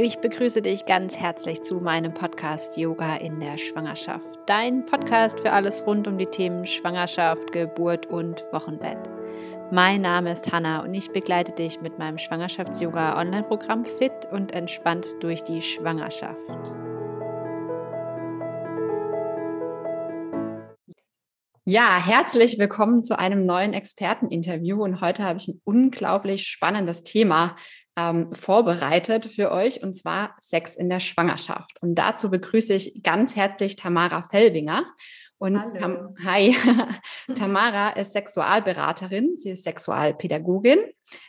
Ich begrüße dich ganz herzlich zu meinem Podcast Yoga in der Schwangerschaft. Dein Podcast für alles rund um die Themen Schwangerschaft, Geburt und Wochenbett. Mein Name ist Hanna und ich begleite dich mit meinem Schwangerschafts-Yoga Online-Programm Fit und entspannt durch die Schwangerschaft. Ja, herzlich willkommen zu einem neuen Experteninterview und heute habe ich ein unglaublich spannendes Thema ähm, vorbereitet für euch und zwar Sex in der Schwangerschaft. Und dazu begrüße ich ganz herzlich Tamara Fellwinger. Und Hallo. hi, Tamara ist Sexualberaterin, sie ist Sexualpädagogin,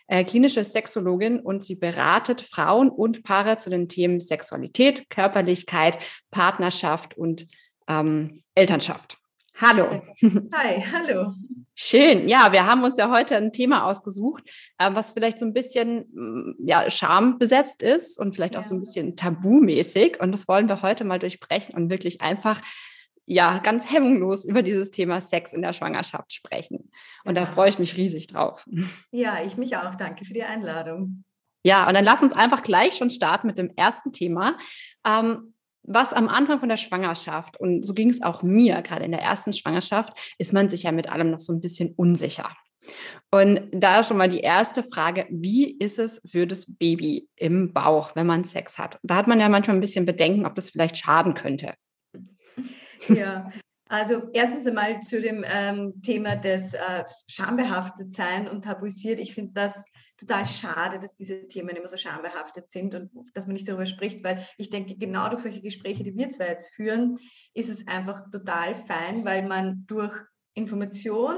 äh, klinische Sexologin und sie beratet Frauen und Paare zu den Themen Sexualität, Körperlichkeit, Partnerschaft und ähm, Elternschaft. Hallo. Hi, hallo. Schön. Ja, wir haben uns ja heute ein Thema ausgesucht, äh, was vielleicht so ein bisschen mm, ja, schambesetzt ist und vielleicht ja. auch so ein bisschen tabumäßig. Und das wollen wir heute mal durchbrechen und wirklich einfach ja ganz hemmungslos über dieses Thema Sex in der Schwangerschaft sprechen. Und ja. da freue ich mich riesig drauf. Ja, ich mich auch. Danke für die Einladung. Ja, und dann lass uns einfach gleich schon starten mit dem ersten Thema. Ähm, was am Anfang von der Schwangerschaft, und so ging es auch mir, gerade in der ersten Schwangerschaft, ist man sich ja mit allem noch so ein bisschen unsicher. Und da schon mal die erste Frage, wie ist es für das Baby im Bauch, wenn man Sex hat? Da hat man ja manchmal ein bisschen Bedenken, ob das vielleicht schaden könnte. Ja, also erstens einmal zu dem ähm, Thema des äh, Schambehaftetsein und tabuisiert. Ich finde das total schade, dass diese Themen immer so schambehaftet sind und dass man nicht darüber spricht, weil ich denke, genau durch solche Gespräche, die wir zwei jetzt führen, ist es einfach total fein, weil man durch Information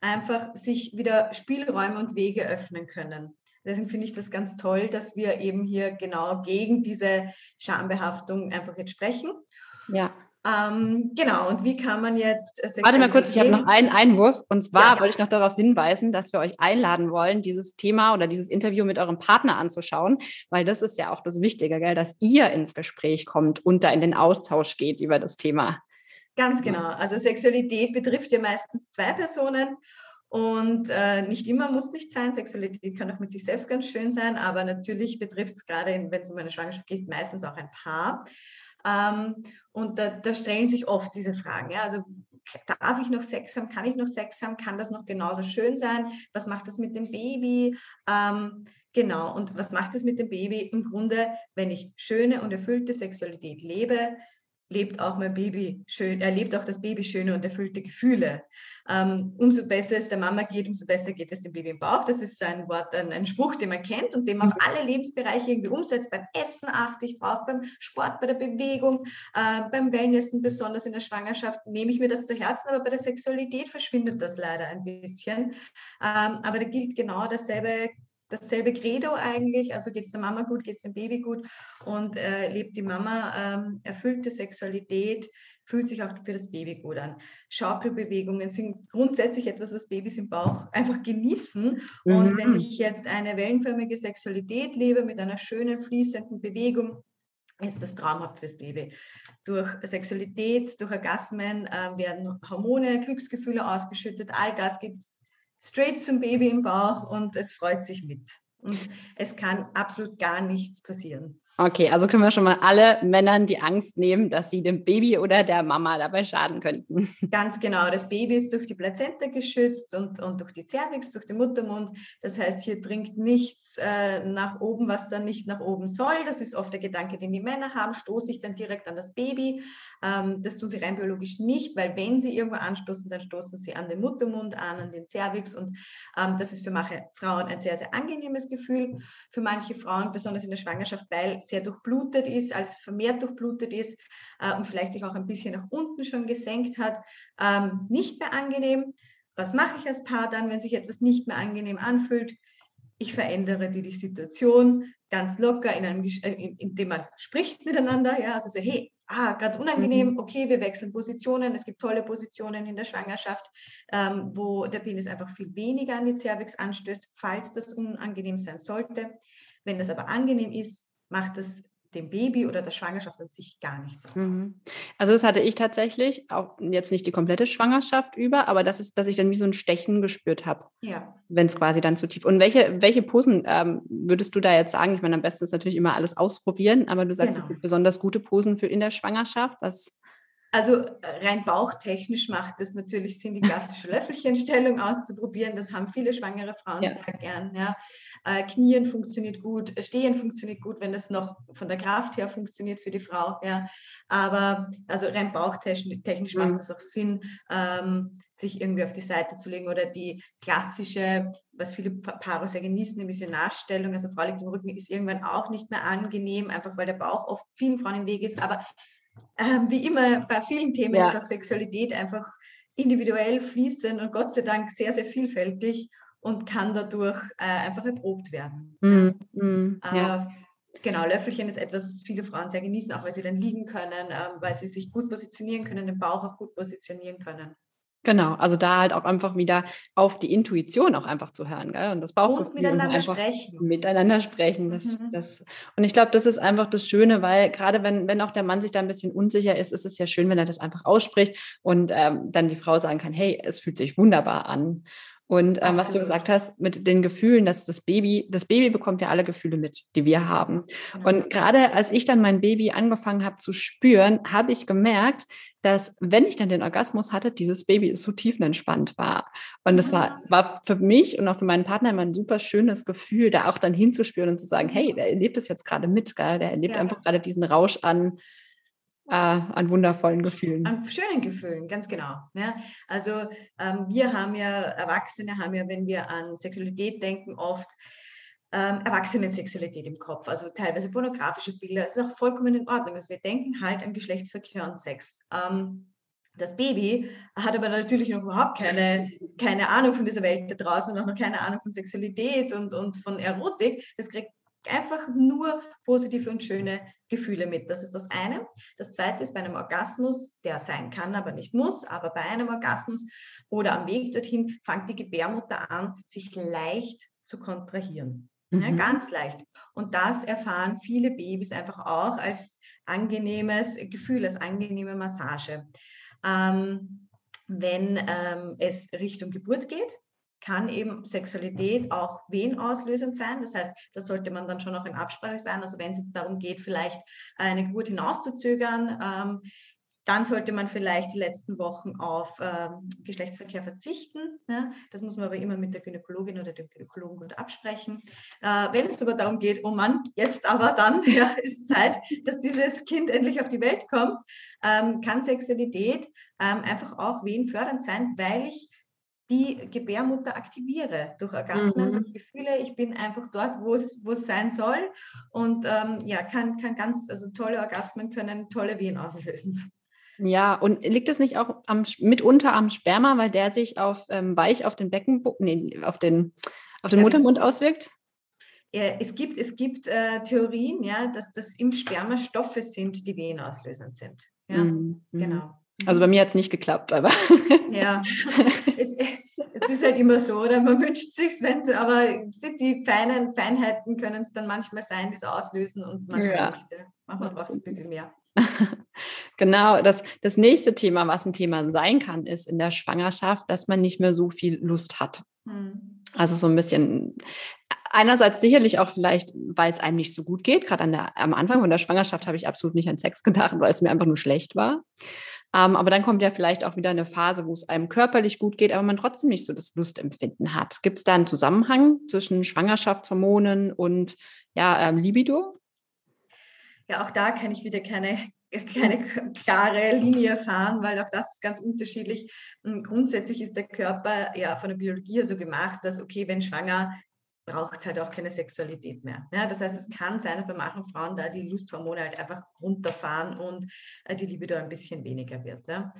einfach sich wieder Spielräume und Wege öffnen können. Deswegen finde ich das ganz toll, dass wir eben hier genau gegen diese Schambehaftung einfach jetzt sprechen. Ja. Ähm, genau, und wie kann man jetzt. Äh, Warte mal kurz, ich habe noch einen Einwurf. Und zwar ja, ja. wollte ich noch darauf hinweisen, dass wir euch einladen wollen, dieses Thema oder dieses Interview mit eurem Partner anzuschauen, weil das ist ja auch das Wichtige, gell, dass ihr ins Gespräch kommt und da in den Austausch geht über das Thema. Ganz genau. Also Sexualität betrifft ja meistens zwei Personen. Und äh, nicht immer muss nicht sein. Sexualität kann auch mit sich selbst ganz schön sein, aber natürlich betrifft es gerade, wenn es um eine Schwangerschaft geht, meistens auch ein Paar. Ähm, und da, da, stellen sich oft diese Fragen. Ja? Also darf ich noch Sex haben? Kann ich noch Sex haben? Kann das noch genauso schön sein? Was macht das mit dem Baby? Ähm, genau. Und was macht das mit dem Baby? Im Grunde, wenn ich schöne und erfüllte Sexualität lebe, lebt auch mein Baby schön, erlebt auch das Baby schöne und erfüllte Gefühle. Ähm, umso besser es der Mama geht, umso besser geht es dem Baby im Bauch. Das ist so ein Wort, ein, ein Spruch, den man kennt und den man auf mhm. alle Lebensbereiche irgendwie umsetzt. Beim Essen achte ich drauf, beim Sport, bei der Bewegung, äh, beim Wellnessen, besonders in der Schwangerschaft, nehme ich mir das zu Herzen, aber bei der Sexualität verschwindet das leider ein bisschen. Ähm, aber da gilt genau dasselbe dasselbe Credo eigentlich. Also geht es der Mama gut, geht es dem Baby gut und äh, lebt die Mama ähm, erfüllte Sexualität, fühlt sich auch für das Baby gut an. Schaukelbewegungen sind grundsätzlich etwas, was Babys im Bauch einfach genießen. Mhm. Und wenn ich jetzt eine wellenförmige Sexualität lebe mit einer schönen, fließenden Bewegung, ist das traumhaft fürs Baby. Durch Sexualität, durch Orgasmen äh, werden Hormone, Glücksgefühle ausgeschüttet. All das geht straight zum Baby im Bauch und es freut sich mit. Und es kann absolut gar nichts passieren. Okay, also können wir schon mal alle Männern die Angst nehmen, dass sie dem Baby oder der Mama dabei schaden könnten. Ganz genau. Das Baby ist durch die Plazenta geschützt und, und durch die Cervix, durch den Muttermund. Das heißt, hier dringt nichts äh, nach oben, was dann nicht nach oben soll. Das ist oft der Gedanke, den die Männer haben. Stoße ich dann direkt an das Baby? Ähm, das tun sie rein biologisch nicht, weil wenn sie irgendwo anstoßen, dann stoßen sie an den Muttermund an, an den Cervix. Und ähm, das ist für manche Frauen ein sehr, sehr angenehmes Gefühl. Für manche Frauen, besonders in der Schwangerschaft, weil sehr durchblutet ist, als vermehrt durchblutet ist äh, und vielleicht sich auch ein bisschen nach unten schon gesenkt hat, ähm, nicht mehr angenehm. Was mache ich als Paar dann, wenn sich etwas nicht mehr angenehm anfühlt? Ich verändere die, die Situation ganz locker, in einem, äh, indem man spricht miteinander. Ja, also so, hey, ah, gerade unangenehm, mhm. okay, wir wechseln Positionen. Es gibt tolle Positionen in der Schwangerschaft, ähm, wo der Penis einfach viel weniger an die Cervix anstößt, falls das unangenehm sein sollte. Wenn das aber angenehm ist, macht das dem Baby oder der Schwangerschaft an sich gar nichts aus. Mhm. Also das hatte ich tatsächlich, auch jetzt nicht die komplette Schwangerschaft über, aber das ist, dass ich dann wie so ein Stechen gespürt habe. Ja. Wenn es quasi dann zu tief. Und welche, welche Posen ähm, würdest du da jetzt sagen? Ich meine, am besten ist natürlich immer alles ausprobieren, aber du sagst, genau. es gibt besonders gute Posen für in der Schwangerschaft. Was also äh, rein bauchtechnisch macht es natürlich Sinn, die klassische Löffelchenstellung auszuprobieren. Das haben viele schwangere Frauen ja. sehr gern. Ja. Äh, Knien funktioniert gut, Stehen funktioniert gut, wenn es noch von der Kraft her funktioniert für die Frau. Ja. Aber also rein bauchtechnisch mhm. macht es auch Sinn, ähm, sich irgendwie auf die Seite zu legen oder die klassische, was viele Paare sehr genießen, die Missionarstellung, also Frau liegt im Rücken, ist irgendwann auch nicht mehr angenehm, einfach weil der Bauch oft vielen Frauen im Weg ist. Aber äh, wie immer bei vielen Themen ja. ist auch Sexualität einfach individuell fließend und Gott sei Dank sehr, sehr vielfältig und kann dadurch äh, einfach erprobt werden. Mm, mm, ja. Genau, Löffelchen ist etwas, was viele Frauen sehr genießen, auch weil sie dann liegen können, äh, weil sie sich gut positionieren können, den Bauch auch gut positionieren können. Genau, also da halt auch einfach wieder auf die Intuition auch einfach zu hören, gell? Und das Bauchgefühl und miteinander und sprechen. Miteinander sprechen. Das, mhm. das, und ich glaube, das ist einfach das Schöne, weil gerade wenn, wenn auch der Mann sich da ein bisschen unsicher ist, ist es ja schön, wenn er das einfach ausspricht und ähm, dann die Frau sagen kann, hey, es fühlt sich wunderbar an. Und ähm, was du gesagt hast mit den Gefühlen, dass das Baby, das Baby bekommt ja alle Gefühle mit, die wir haben. Und gerade als ich dann mein Baby angefangen habe zu spüren, habe ich gemerkt, dass wenn ich dann den Orgasmus hatte, dieses Baby so tiefenentspannt war. Und es war, war für mich und auch für meinen Partner immer ein super schönes Gefühl, da auch dann hinzuspüren und zu sagen, hey, der erlebt es jetzt gerade mit, gell? der erlebt ja. einfach gerade diesen Rausch an, äh, an wundervollen Gefühlen. An schönen Gefühlen, ganz genau. Ja. Also ähm, wir haben ja, Erwachsene haben ja, wenn wir an Sexualität denken, oft ähm, Erwachsenen-Sexualität im Kopf, also teilweise pornografische Bilder. Das ist auch vollkommen in Ordnung. Also wir denken halt an Geschlechtsverkehr und Sex. Ähm, das Baby hat aber natürlich noch überhaupt keine, keine Ahnung von dieser Welt da draußen, noch keine Ahnung von Sexualität und, und von Erotik. Das kriegt einfach nur positive und schöne Gefühle mit. Das ist das eine. Das zweite ist bei einem Orgasmus, der sein kann, aber nicht muss, aber bei einem Orgasmus oder am Weg dorthin fängt die Gebärmutter an, sich leicht zu kontrahieren. Mhm. Ja, ganz leicht. Und das erfahren viele Babys einfach auch als angenehmes Gefühl, als angenehme Massage. Ähm, wenn ähm, es Richtung Geburt geht, kann eben Sexualität auch wehenauslösend sein. Das heißt, da sollte man dann schon auch in Absprache sein. Also wenn es jetzt darum geht, vielleicht eine Geburt hinauszuzögern, ähm, dann sollte man vielleicht die letzten Wochen auf ähm, Geschlechtsverkehr verzichten. Ne? Das muss man aber immer mit der Gynäkologin oder dem Gynäkologen gut absprechen. Äh, wenn es aber darum geht, oh Mann, jetzt aber dann ja, ist Zeit, dass dieses Kind endlich auf die Welt kommt, ähm, kann Sexualität ähm, einfach auch wehenfördernd sein, weil ich die Gebärmutter aktiviere durch Orgasmen, mhm. durch Gefühle. Ich bin einfach dort, wo es sein soll und ähm, ja, kann, kann ganz, also tolle Orgasmen können tolle Wehen auslösen. Ja, und liegt es nicht auch am, mitunter am Sperma, weil der sich auf ähm, weich auf den Becken, nee, auf den, auf den Muttermund auswirkt? Ja, es gibt, es gibt äh, Theorien, ja, dass das im Sperma Stoffe sind, die wehenauslösend sind. Ja, mhm. genau. Also bei mir hat es nicht geklappt, aber. ja, es, es, ist halt immer so, oder man wünscht sich wenn aber die feinen Feinheiten können es dann manchmal sein, die es auslösen und manchmal ja. nicht. Manchmal braucht es ein bisschen mehr. genau, das, das nächste Thema, was ein Thema sein kann, ist in der Schwangerschaft, dass man nicht mehr so viel Lust hat. Hm. Also so ein bisschen, einerseits sicherlich auch vielleicht, weil es einem nicht so gut geht. Gerade am Anfang von der Schwangerschaft habe ich absolut nicht an Sex gedacht, weil es mir einfach nur schlecht war. Ähm, aber dann kommt ja vielleicht auch wieder eine Phase, wo es einem körperlich gut geht, aber man trotzdem nicht so das Lustempfinden hat. Gibt es da einen Zusammenhang zwischen Schwangerschaftshormonen und ja, ähm, Libido? Ja, auch da kann ich wieder keine, keine klare Linie fahren, weil auch das ist ganz unterschiedlich. Und grundsätzlich ist der Körper ja von der Biologie so gemacht, dass okay, wenn schwanger braucht es halt auch keine Sexualität mehr. Ja, das heißt, es kann sein, dass bei manchen Frauen da die Lusthormone halt einfach runterfahren und äh, die Libido ein bisschen weniger wird. Ja.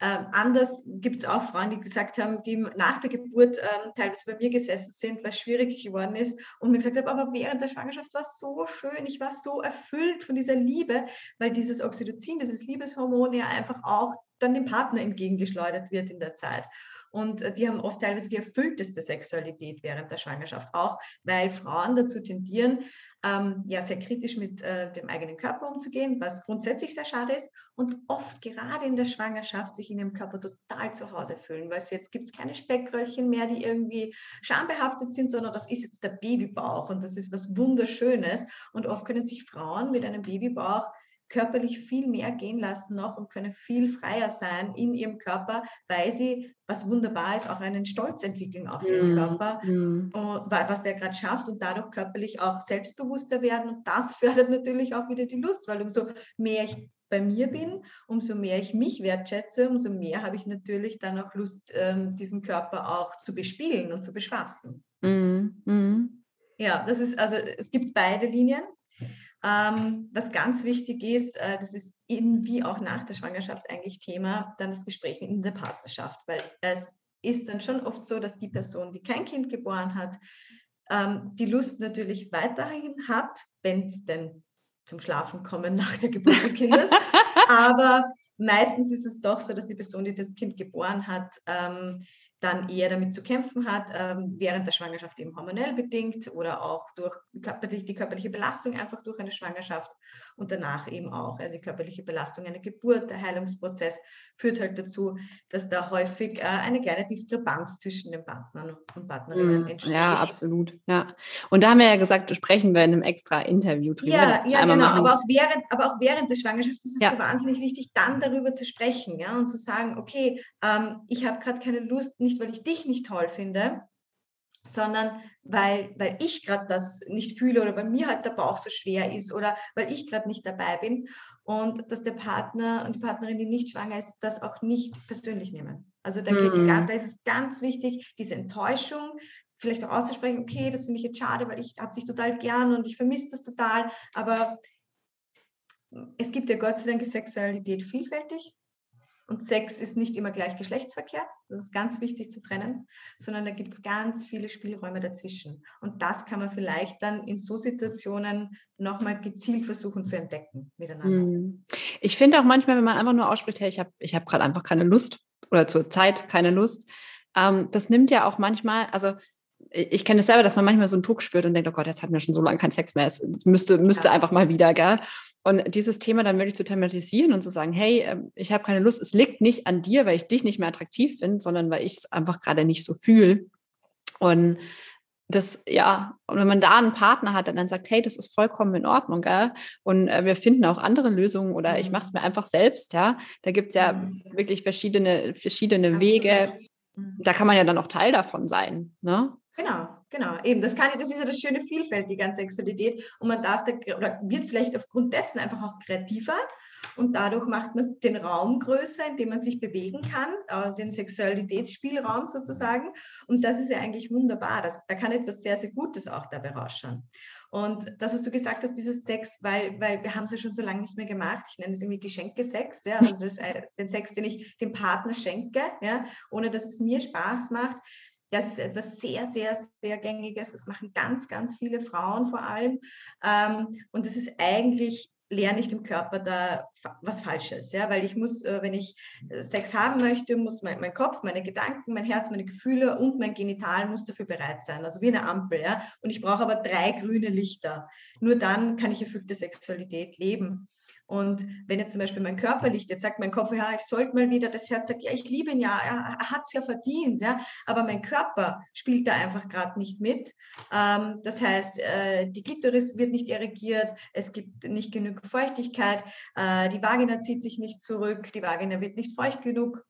Ähm, anders gibt es auch Frauen, die gesagt haben, die nach der Geburt ähm, teilweise bei mir gesessen sind, weil es schwierig geworden ist und mir gesagt haben, aber während der Schwangerschaft war es so schön, ich war so erfüllt von dieser Liebe, weil dieses Oxytocin, dieses Liebeshormon ja einfach auch dann dem Partner entgegengeschleudert wird in der Zeit. Und äh, die haben oft teilweise die erfüllteste Sexualität während der Schwangerschaft, auch weil Frauen dazu tendieren, ähm, ja sehr kritisch mit äh, dem eigenen Körper umzugehen, was grundsätzlich sehr schade ist und oft gerade in der Schwangerschaft sich in ihrem Körper total zu Hause fühlen, weil jetzt gibt es keine Speckröllchen mehr, die irgendwie schambehaftet sind, sondern das ist jetzt der Babybauch und das ist was Wunderschönes. Und oft können sich Frauen mit einem Babybauch körperlich viel mehr gehen lassen noch und können viel freier sein in ihrem Körper, weil sie, was wunderbar ist, auch einen Stolz entwickeln auf ihren mm. Körper, mm. was der gerade schafft und dadurch körperlich auch selbstbewusster werden. Und das fördert natürlich auch wieder die Lust, weil umso mehr ich bei mir bin, umso mehr ich mich wertschätze, umso mehr habe ich natürlich dann auch Lust, ähm, diesen Körper auch zu bespielen und zu bespaßen. Mm. Ja, das ist also, es gibt beide Linien. Ähm, was ganz wichtig ist, äh, das ist in wie auch nach der Schwangerschaft eigentlich Thema, dann das Gespräch in der Partnerschaft, weil es ist dann schon oft so, dass die Person, die kein Kind geboren hat, ähm, die Lust natürlich weiterhin hat, wenn es denn zum Schlafen kommen nach der Geburt des Kindes. Aber meistens ist es doch so, dass die Person, die das Kind geboren hat, ähm, dann eher damit zu kämpfen hat, ähm, während der Schwangerschaft eben hormonell bedingt oder auch durch körperlich, die körperliche Belastung einfach durch eine Schwangerschaft und danach eben auch. Also die körperliche Belastung, eine Geburt, der Heilungsprozess führt halt dazu, dass da häufig äh, eine kleine Diskrepanz zwischen den Partnern und Partnerinnen mm, entsteht. Ja, absolut. Ja. Und da haben wir ja gesagt, sprechen wir in einem extra Interview drüber. Ja, ja genau. Aber auch, während, aber auch während des Schwangerschafts ist es ja. so wahnsinnig wichtig, dann darüber zu sprechen ja, und zu sagen, okay, ähm, ich habe gerade keine Lust, nicht weil ich dich nicht toll finde, sondern weil, weil ich gerade das nicht fühle oder bei mir halt der Bauch so schwer ist oder weil ich gerade nicht dabei bin und dass der Partner und die Partnerin, die nicht schwanger ist, das auch nicht persönlich nehmen. Also da, mhm. da ist es ganz wichtig, diese Enttäuschung vielleicht auch auszusprechen, okay, das finde ich jetzt schade, weil ich habe dich total gern und ich vermisse das total, aber es gibt ja Gott sei Dank Sexualität vielfältig und Sex ist nicht immer gleich Geschlechtsverkehr, das ist ganz wichtig zu trennen, sondern da gibt es ganz viele Spielräume dazwischen. Und das kann man vielleicht dann in so Situationen nochmal gezielt versuchen zu entdecken miteinander. Hm. Ich finde auch manchmal, wenn man einfach nur ausspricht, hey, ich habe ich hab gerade einfach keine Lust oder zur Zeit keine Lust, ähm, das nimmt ja auch manchmal, also ich kenne es selber, dass man manchmal so einen Druck spürt und denkt, oh Gott, jetzt hatten wir schon so lange keinen Sex mehr. Es müsste, müsste ja. einfach mal wieder, gell? Und dieses Thema dann wirklich zu thematisieren und zu sagen, hey, ähm, ich habe keine Lust, es liegt nicht an dir, weil ich dich nicht mehr attraktiv finde, sondern weil ich es einfach gerade nicht so fühle. Und das, ja, und wenn man da einen Partner hat, der dann sagt, hey, das ist vollkommen in Ordnung, gell? Und äh, wir finden auch andere Lösungen oder ich mache es mir einfach selbst, ja. Da gibt es ja mhm. wirklich verschiedene, verschiedene Wege. Mhm. Da kann man ja dann auch Teil davon sein, ne? Genau, genau. Eben, das kann das ist ja das schöne Vielfältige an Sexualität und man darf da, oder wird vielleicht aufgrund dessen einfach auch kreativer und dadurch macht man den Raum größer, in dem man sich bewegen kann, äh, den Sexualitätsspielraum sozusagen. Und das ist ja eigentlich wunderbar. Das, da kann etwas sehr, sehr Gutes auch dabei rausschauen. Und das, was du gesagt hast, dieses Sex, weil, weil wir haben es ja schon so lange nicht mehr gemacht. Ich nenne es irgendwie Geschenkesex. Ja? Also das ist den Sex, den ich dem Partner schenke, ja? ohne dass es mir Spaß macht. Das ist etwas sehr, sehr, sehr gängiges. Das machen ganz, ganz viele Frauen vor allem. Ähm, und das ist eigentlich lerne ich dem Körper da was Falsches, ja, weil ich muss, äh, wenn ich äh, Sex haben möchte, muss mein, mein, Kopf, meine Gedanken, mein Herz, meine Gefühle und mein Genital muss dafür bereit sein, also wie eine Ampel, ja, und ich brauche aber drei grüne Lichter. Nur dann kann ich erfüllte Sexualität leben. Und wenn jetzt zum Beispiel mein Körper liegt, jetzt sagt mein Kopf, ja, ich sollte mal wieder, das Herz sagt, ja, ich liebe ihn ja, er, hat es ja verdient, ja, aber mein Körper spielt da einfach gerade nicht mit. Ähm, das heißt, äh, die Klitoris wird nicht irrigiert, es gibt nicht genug Feuchtigkeit, äh, die Vagina zieht sich nicht zurück, die Vagina wird nicht feucht genug.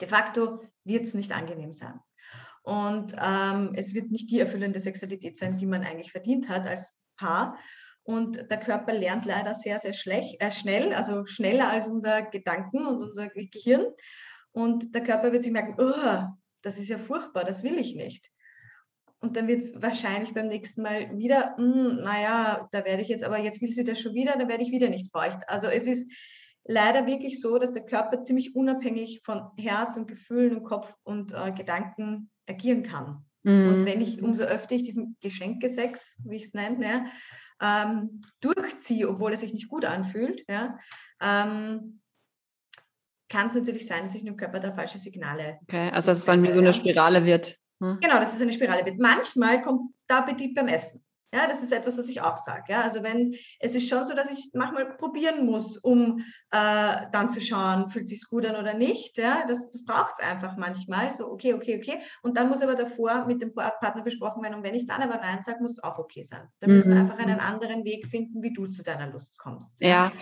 De facto wird es nicht angenehm sein. Und ähm, es wird nicht die erfüllende Sexualität sein, die man eigentlich verdient hat als Paar. Und der Körper lernt leider sehr, sehr schlecht, äh, schnell, also schneller als unser Gedanken und unser Gehirn. Und der Körper wird sich merken, oh, das ist ja furchtbar, das will ich nicht. Und dann wird es wahrscheinlich beim nächsten Mal wieder, hm, naja, da werde ich jetzt, aber jetzt will sie das schon wieder, da werde ich wieder nicht feucht. Also es ist leider wirklich so, dass der Körper ziemlich unabhängig von Herz und Gefühlen und Kopf und äh, Gedanken agieren kann. Mhm. Und wenn ich, umso öfter ich diesen Geschenkesex, wie ich es nenne, ja, ähm, durchziehe, obwohl es sich nicht gut anfühlt, ja, ähm, kann es natürlich sein, dass ich im Körper da falsche Signale. Okay, also dass es dann wie so eine Spirale wird. Hm? Genau, dass es eine Spirale wird. Manchmal kommt der Appetit beim Essen. Ja, das ist etwas, was ich auch sage. Ja, also wenn es ist schon so, dass ich manchmal probieren muss, um äh, dann zu schauen, fühlt sich gut an oder nicht. Ja, das, das braucht es einfach manchmal. So, okay, okay, okay. Und dann muss aber davor mit dem Partner besprochen werden. Und wenn ich dann aber Nein sage, muss es auch okay sein. Dann müssen wir mhm. einfach einen anderen Weg finden, wie du zu deiner Lust kommst. Ja,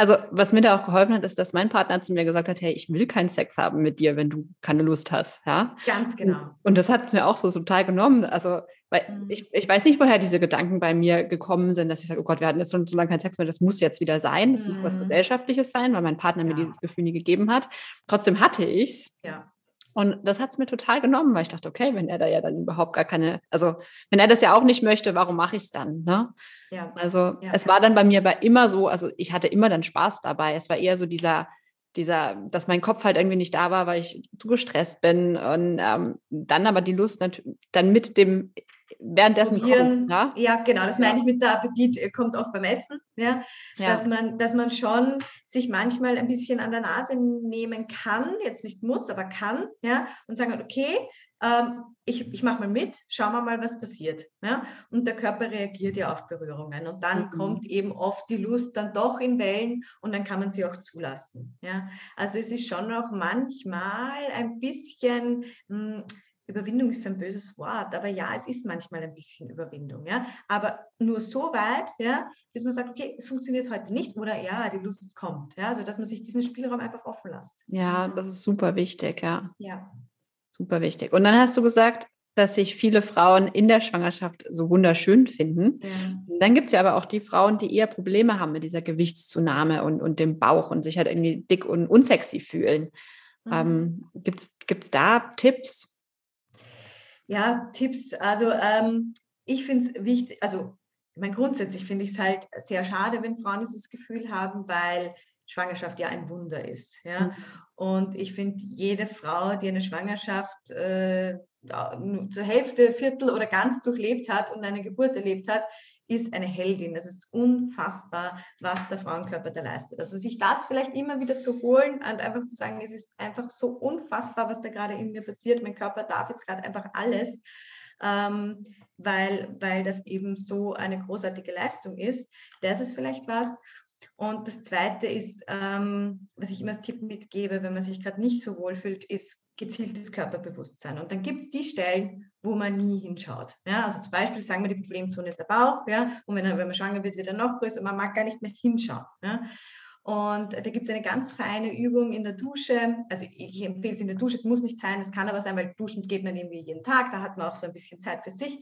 also was mir da auch geholfen hat, ist, dass mein Partner zu mir gesagt hat, hey, ich will keinen Sex haben mit dir, wenn du keine Lust hast. Ja? Ganz genau. Und das hat mir auch so total genommen. Also, weil mhm. ich, ich weiß nicht, woher diese Gedanken bei mir gekommen sind, dass ich sage, oh Gott, wir hatten jetzt schon so lange keinen Sex mehr, das muss jetzt wieder sein, das mhm. muss was mhm. Gesellschaftliches sein, weil mein Partner ja. mir dieses Gefühl nie gegeben hat. Trotzdem hatte ich es. Ja. Und das hat es mir total genommen, weil ich dachte, okay, wenn er da ja dann überhaupt gar keine, also wenn er das ja auch nicht möchte, warum mache ich es dann? Ne? Ja. Also ja, es war dann bei mir aber immer so, also ich hatte immer dann Spaß dabei. Es war eher so dieser, dieser, dass mein Kopf halt irgendwie nicht da war, weil ich zu gestresst bin und ähm, dann aber die Lust dann mit dem währenddessen Probieren. Kommt, ja? ja, genau, das meine ich mit der Appetit äh, kommt oft beim Essen, ja? ja? Dass, man, dass man schon sich manchmal ein bisschen an der Nase nehmen kann, jetzt nicht muss, aber kann, ja, und sagen, okay, ähm, ich, ich mache mal mit, schauen wir mal, was passiert. Ja? Und der Körper reagiert ja auf Berührungen. Und dann mhm. kommt eben oft die Lust dann doch in Wellen und dann kann man sie auch zulassen. Ja? Also es ist schon auch manchmal ein bisschen, mh, hm, Überwindung ist ein böses Wort, aber ja, es ist manchmal ein bisschen Überwindung, ja. Aber nur so weit, ja, bis man sagt, okay, es funktioniert heute nicht oder ja, die Lust kommt, ja. Also, dass man sich diesen Spielraum einfach offen lässt. Ja, das ist super wichtig, ja. Ja. Super wichtig. Und dann hast du gesagt, dass sich viele Frauen in der Schwangerschaft so wunderschön finden. Ja. Dann gibt es ja aber auch die Frauen, die eher Probleme haben mit dieser Gewichtszunahme und, und dem Bauch und sich halt irgendwie dick und unsexy fühlen. Mhm. Ähm, gibt es da Tipps? Ja, Tipps. Also ähm, ich finde es wichtig, also mein grundsätzlich finde ich es halt sehr schade, wenn Frauen dieses Gefühl haben, weil Schwangerschaft ja ein Wunder ist. Ja? Mhm. Und ich finde, jede Frau, die eine Schwangerschaft äh, zur Hälfte, Viertel oder ganz durchlebt hat und eine Geburt erlebt hat, ist eine Heldin. Es ist unfassbar, was der Frauenkörper da leistet. Also sich das vielleicht immer wieder zu holen und einfach zu sagen, es ist einfach so unfassbar, was da gerade in mir passiert. Mein Körper darf jetzt gerade einfach alles. Ähm, weil, weil das eben so eine großartige Leistung ist. Das ist vielleicht was. Und das Zweite ist, ähm, was ich immer als Tipp mitgebe, wenn man sich gerade nicht so wohl fühlt, ist gezieltes Körperbewusstsein. Und dann gibt es die Stellen, wo man nie hinschaut. Ja, also zum Beispiel sagen wir, die Problemzone ist der Bauch, ja, und wenn, wenn man schwanger wird, wird er noch größer, man mag gar nicht mehr hinschauen. Ja. Und da gibt es eine ganz feine Übung in der Dusche. Also ich empfehle es in der Dusche, es muss nicht sein, es kann aber sein, weil duschen geht man irgendwie jeden Tag, da hat man auch so ein bisschen Zeit für sich.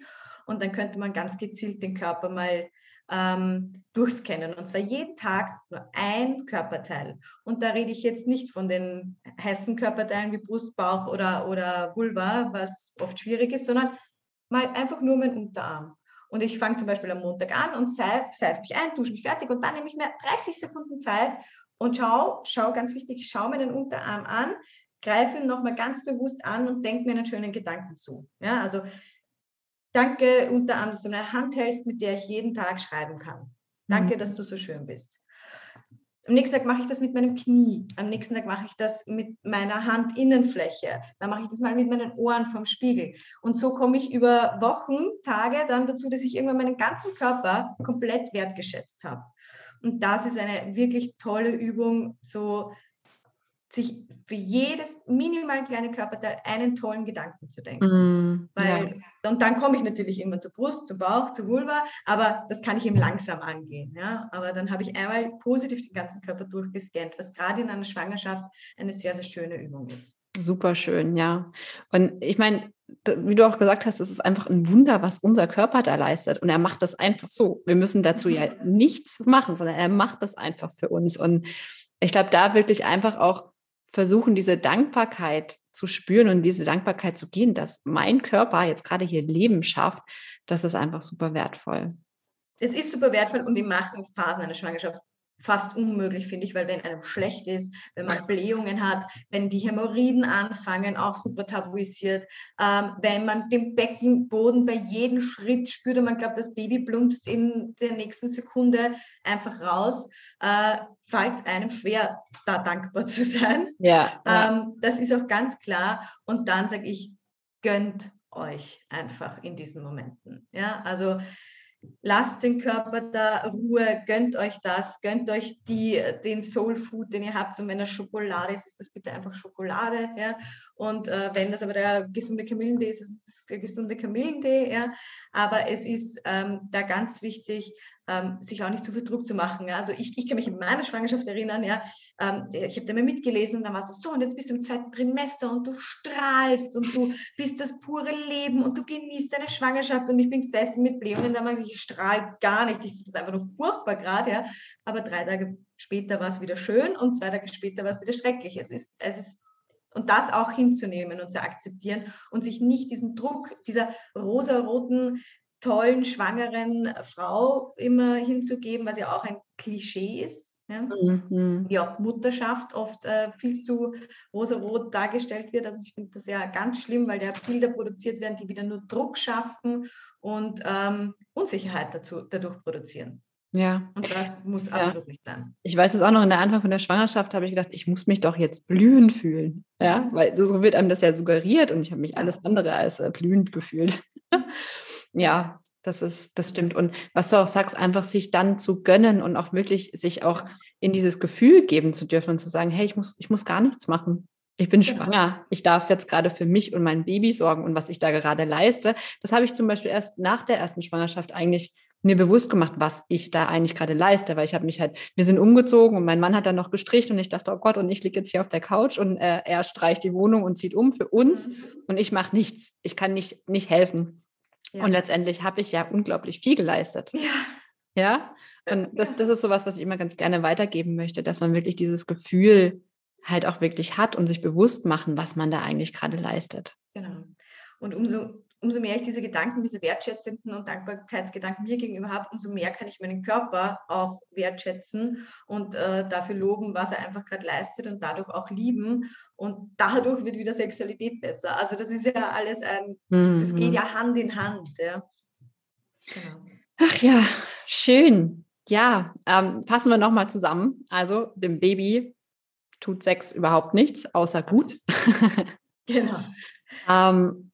Und dann könnte man ganz gezielt den Körper mal ähm, durchscannen. Und zwar jeden Tag nur ein Körperteil. Und da rede ich jetzt nicht von den heißen Körperteilen wie Brust, Bauch oder, oder Vulva, was oft schwierig ist, sondern mal einfach nur mein Unterarm. Und ich fange zum Beispiel am Montag an und seife, seife mich ein, dusche mich fertig und dann nehme ich mir 30 Sekunden Zeit und schau, schau ganz wichtig, schau mir den Unterarm an, greife ihn nochmal ganz bewusst an und denke mir einen schönen Gedanken zu. Ja, also Danke unter anderem, dass du eine Hand hältst, mit der ich jeden Tag schreiben kann. Danke, mhm. dass du so schön bist. Am nächsten Tag mache ich das mit meinem Knie. Am nächsten Tag mache ich das mit meiner Handinnenfläche. Dann mache ich das mal mit meinen Ohren vom Spiegel. Und so komme ich über Wochen, Tage dann dazu, dass ich irgendwann meinen ganzen Körper komplett wertgeschätzt habe. Und das ist eine wirklich tolle Übung, so sich für jedes minimal kleine Körperteil einen tollen Gedanken zu denken. Mm, Weil, ja. Und dann komme ich natürlich immer zur Brust, zum Bauch, zur Vulva, aber das kann ich eben langsam angehen. Ja? Aber dann habe ich einmal positiv den ganzen Körper durchgescannt, was gerade in einer Schwangerschaft eine sehr, sehr schöne Übung ist. Super schön, ja. Und ich meine, wie du auch gesagt hast, es ist einfach ein Wunder, was unser Körper da leistet. Und er macht das einfach so. Wir müssen dazu ja nichts machen, sondern er macht das einfach für uns. Und ich glaube, da wirklich einfach auch versuchen, diese Dankbarkeit zu spüren und diese Dankbarkeit zu gehen, dass mein Körper jetzt gerade hier Leben schafft, das ist einfach super wertvoll. Es ist super wertvoll und in manchen Phasen einer Schwangerschaft fast unmöglich, finde ich, weil wenn einem schlecht ist, wenn man Blähungen hat, wenn die Hämorrhoiden anfangen, auch super tabuisiert, ähm, wenn man den Beckenboden bei jedem Schritt spürt und man glaubt, das Baby plumpst in der nächsten Sekunde einfach raus, äh, fällt es einem schwer, da dankbar zu sein. Ja, ja. Ähm, das ist auch ganz klar. Und dann sage ich, gönnt euch einfach in diesen Momenten. Ja, also lasst den Körper da Ruhe, gönnt euch das, gönnt euch die, den Soul Food, den ihr habt. Und wenn das Schokolade ist, ist das bitte einfach Schokolade. Ja? Und äh, wenn das aber der gesunde Kamillentee ist, ist es der gesunde Kamillentee. Ja? Aber es ist ähm, da ganz wichtig, ähm, sich auch nicht zu viel Druck zu machen. Also ich, ich kann mich in meiner Schwangerschaft erinnern, ja, ähm, ich habe da mal mitgelesen und dann war es so, und jetzt bist du im zweiten Trimester und du strahlst und du bist das pure Leben und du genießt deine Schwangerschaft und ich bin gesessen mit Bläh und dann ich, ich strahle gar nicht, ich finde das einfach nur furchtbar gerade, ja. aber drei Tage später war es wieder schön und zwei Tage später war es wieder schrecklich. Es ist, es ist und das auch hinzunehmen und zu akzeptieren und sich nicht diesen Druck dieser rosaroten tollen, schwangeren Frau immer hinzugeben, was ja auch ein Klischee ist. Ja? Mhm. Wie auch Mutterschaft oft äh, viel zu rosarot dargestellt wird. Also ich finde das ja ganz schlimm, weil da Bilder produziert werden, die wieder nur Druck schaffen und ähm, Unsicherheit dazu, dadurch produzieren. Ja. Und das muss absolut ja. nicht sein. Ich weiß es auch noch, in der Anfang von der Schwangerschaft habe ich gedacht, ich muss mich doch jetzt blühend fühlen. Ja, weil so wird einem das ja suggeriert und ich habe mich alles andere als äh, blühend gefühlt. Ja, das ist, das stimmt. Und was du auch sagst, einfach sich dann zu gönnen und auch wirklich sich auch in dieses Gefühl geben zu dürfen und zu sagen, hey, ich muss, ich muss gar nichts machen. Ich bin genau. schwanger. Ich darf jetzt gerade für mich und mein Baby sorgen und was ich da gerade leiste. Das habe ich zum Beispiel erst nach der ersten Schwangerschaft eigentlich mir bewusst gemacht, was ich da eigentlich gerade leiste, weil ich habe mich halt, wir sind umgezogen und mein Mann hat dann noch gestrichen und ich dachte, oh Gott, und ich liege jetzt hier auf der Couch und äh, er streicht die Wohnung und zieht um für uns mhm. und ich mache nichts. Ich kann nicht, nicht helfen. Ja. Und letztendlich habe ich ja unglaublich viel geleistet. Ja. Ja. Und das, das ist sowas, was ich immer ganz gerne weitergeben möchte, dass man wirklich dieses Gefühl halt auch wirklich hat und sich bewusst machen, was man da eigentlich gerade leistet. Genau. Und umso umso mehr ich diese Gedanken, diese wertschätzenden und Dankbarkeitsgedanken mir gegenüber habe, umso mehr kann ich meinen Körper auch wertschätzen und äh, dafür loben, was er einfach gerade leistet und dadurch auch lieben. Und dadurch wird wieder Sexualität besser. Also das ist ja alles ein, mhm. das geht ja Hand in Hand. Ja. Genau. Ach ja, schön. Ja, ähm, fassen wir nochmal zusammen. Also dem Baby tut Sex überhaupt nichts, außer gut. genau. ähm,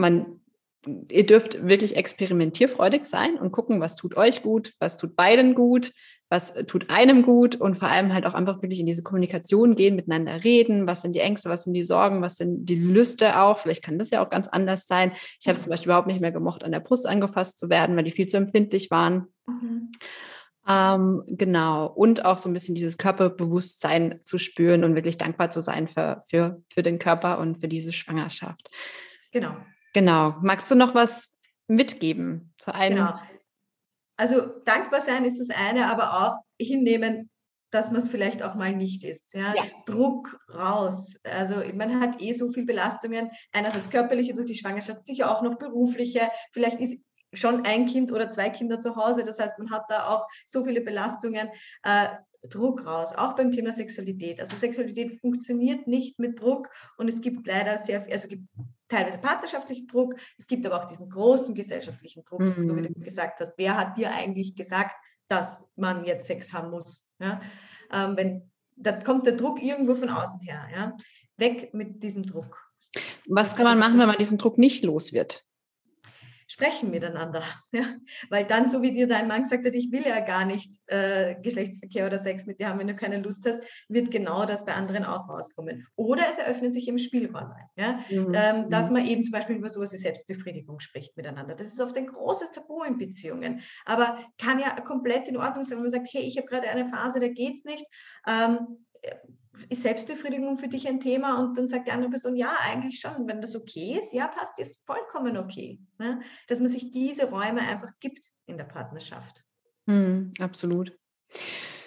man, ihr dürft wirklich experimentierfreudig sein und gucken, was tut euch gut, was tut beiden gut, was tut einem gut und vor allem halt auch einfach wirklich in diese Kommunikation gehen, miteinander reden, was sind die Ängste, was sind die Sorgen, was sind die Lüste auch. Vielleicht kann das ja auch ganz anders sein. Ich habe es zum Beispiel überhaupt nicht mehr gemocht, an der Brust angefasst zu werden, weil die viel zu empfindlich waren. Mhm. Ähm, genau. Und auch so ein bisschen dieses Körperbewusstsein zu spüren und wirklich dankbar zu sein für, für, für den Körper und für diese Schwangerschaft. Genau. Genau. Magst du noch was mitgeben zu einem? Genau. Also dankbar sein ist das eine, aber auch hinnehmen, dass man es vielleicht auch mal nicht ist. Ja? ja? Druck raus. Also man hat eh so viele Belastungen, einerseits körperliche durch die Schwangerschaft, sicher auch noch berufliche. Vielleicht ist schon ein Kind oder zwei Kinder zu Hause. Das heißt, man hat da auch so viele Belastungen. Äh, Druck raus, auch beim Thema Sexualität. Also Sexualität funktioniert nicht mit Druck und es gibt leider sehr viel, also es gibt teilweise partnerschaftlichen Druck, es gibt aber auch diesen großen gesellschaftlichen Druck, mhm. so wie du mhm. gesagt hast. Wer hat dir eigentlich gesagt, dass man jetzt Sex haben muss? Ja? Ähm, wenn, da kommt der Druck irgendwo von außen her. Ja? Weg mit diesem Druck. Was kann man machen, wenn man diesen Druck nicht los wird? Sprechen miteinander. Ja? Weil dann, so wie dir dein Mann gesagt hat, ich will ja gar nicht äh, Geschlechtsverkehr oder Sex mit dir haben, wenn du keine Lust hast, wird genau das bei anderen auch rauskommen. Oder es eröffnet sich im Spielräume. Ja? Mhm. Ähm, dass mhm. man eben zum Beispiel über sowas wie Selbstbefriedigung spricht miteinander. Das ist oft ein großes Tabu in Beziehungen, aber kann ja komplett in Ordnung sein, wenn man sagt, hey, ich habe gerade eine Phase, da geht es nicht. Ähm, ist Selbstbefriedigung für dich ein Thema? Und dann sagt die andere Person, ja, eigentlich schon. Wenn das okay ist, ja, passt, ist vollkommen okay. Ne? Dass man sich diese Räume einfach gibt in der Partnerschaft. Hm, absolut.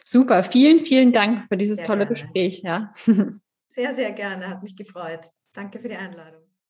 Super, vielen, vielen Dank für dieses sehr tolle gerne. Gespräch. Ja. Sehr, sehr gerne, hat mich gefreut. Danke für die Einladung.